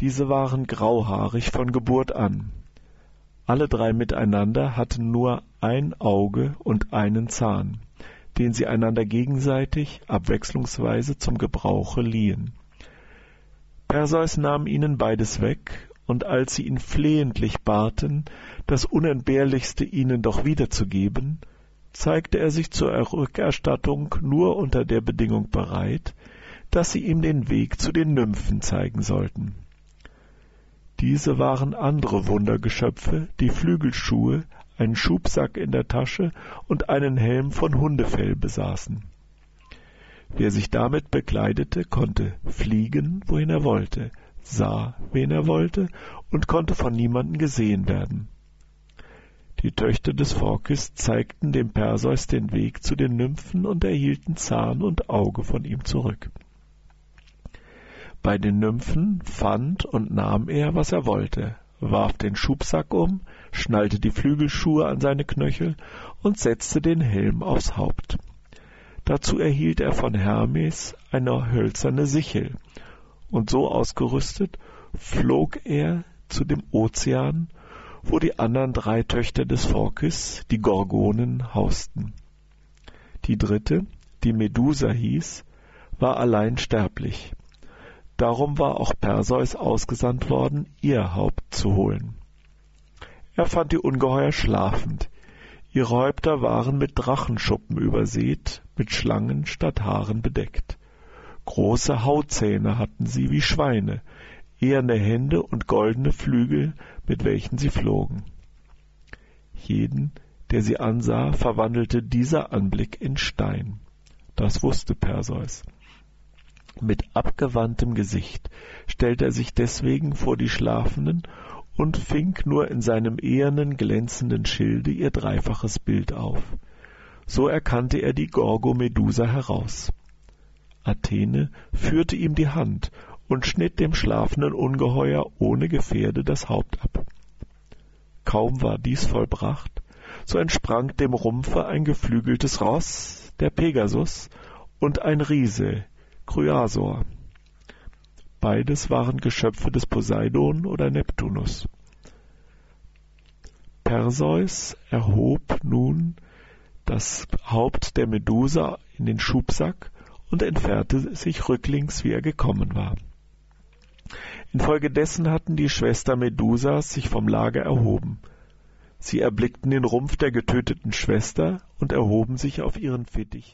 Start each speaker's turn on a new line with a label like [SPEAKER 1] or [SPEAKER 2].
[SPEAKER 1] Diese waren grauhaarig von Geburt an. Alle drei miteinander hatten nur ein Auge und einen Zahn, den sie einander gegenseitig abwechslungsweise zum Gebrauche liehen. Perseus nahm ihnen beides weg, und als sie ihn flehentlich baten, das Unentbehrlichste ihnen doch wiederzugeben, zeigte er sich zur Rückerstattung nur unter der Bedingung bereit, dass sie ihm den Weg zu den Nymphen zeigen sollten. Diese waren andere Wundergeschöpfe, die Flügelschuhe, einen Schubsack in der Tasche und einen Helm von Hundefell besaßen. Wer sich damit bekleidete, konnte fliegen, wohin er wollte, sah, wen er wollte und konnte von niemanden gesehen werden. Die Töchter des Phorkys zeigten dem Perseus den Weg zu den Nymphen und erhielten Zahn und Auge von ihm zurück. Bei den Nymphen fand und nahm er, was er wollte, warf den Schubsack um, schnallte die Flügelschuhe an seine Knöchel und setzte den Helm aufs Haupt. Dazu erhielt er von Hermes eine hölzerne Sichel, und so ausgerüstet flog er zu dem Ozean, wo die anderen drei Töchter des Phorkys, die Gorgonen, hausten. Die dritte, die Medusa hieß, war allein sterblich. Darum war auch Perseus ausgesandt worden, ihr Haupt zu holen. Er fand die Ungeheuer schlafend. Ihre Häupter waren mit Drachenschuppen übersät, mit Schlangen statt Haaren bedeckt. Große Hautzähne hatten sie wie Schweine, eherne Hände und goldene Flügel, mit welchen sie flogen. Jeden, der sie ansah, verwandelte dieser Anblick in Stein. Das wusste Perseus. Mit abgewandtem Gesicht stellte er sich deswegen vor die Schlafenden und fing nur in seinem ehernen, glänzenden Schilde ihr dreifaches Bild auf. So erkannte er die Gorgomedusa heraus. Athene führte ihm die Hand und schnitt dem schlafenden Ungeheuer ohne Gefährde das Haupt ab. Kaum war dies vollbracht, so entsprang dem Rumpfe ein geflügeltes Ross, der Pegasus, und ein Riese, Kryasor. Beides waren Geschöpfe des Poseidon oder Neptunus. Perseus erhob nun das Haupt der Medusa in den Schubsack und entfernte sich rücklings, wie er gekommen war. Infolgedessen hatten die Schwestern Medusas sich vom Lager erhoben. Sie erblickten den Rumpf der getöteten Schwester und erhoben sich auf ihren Fittich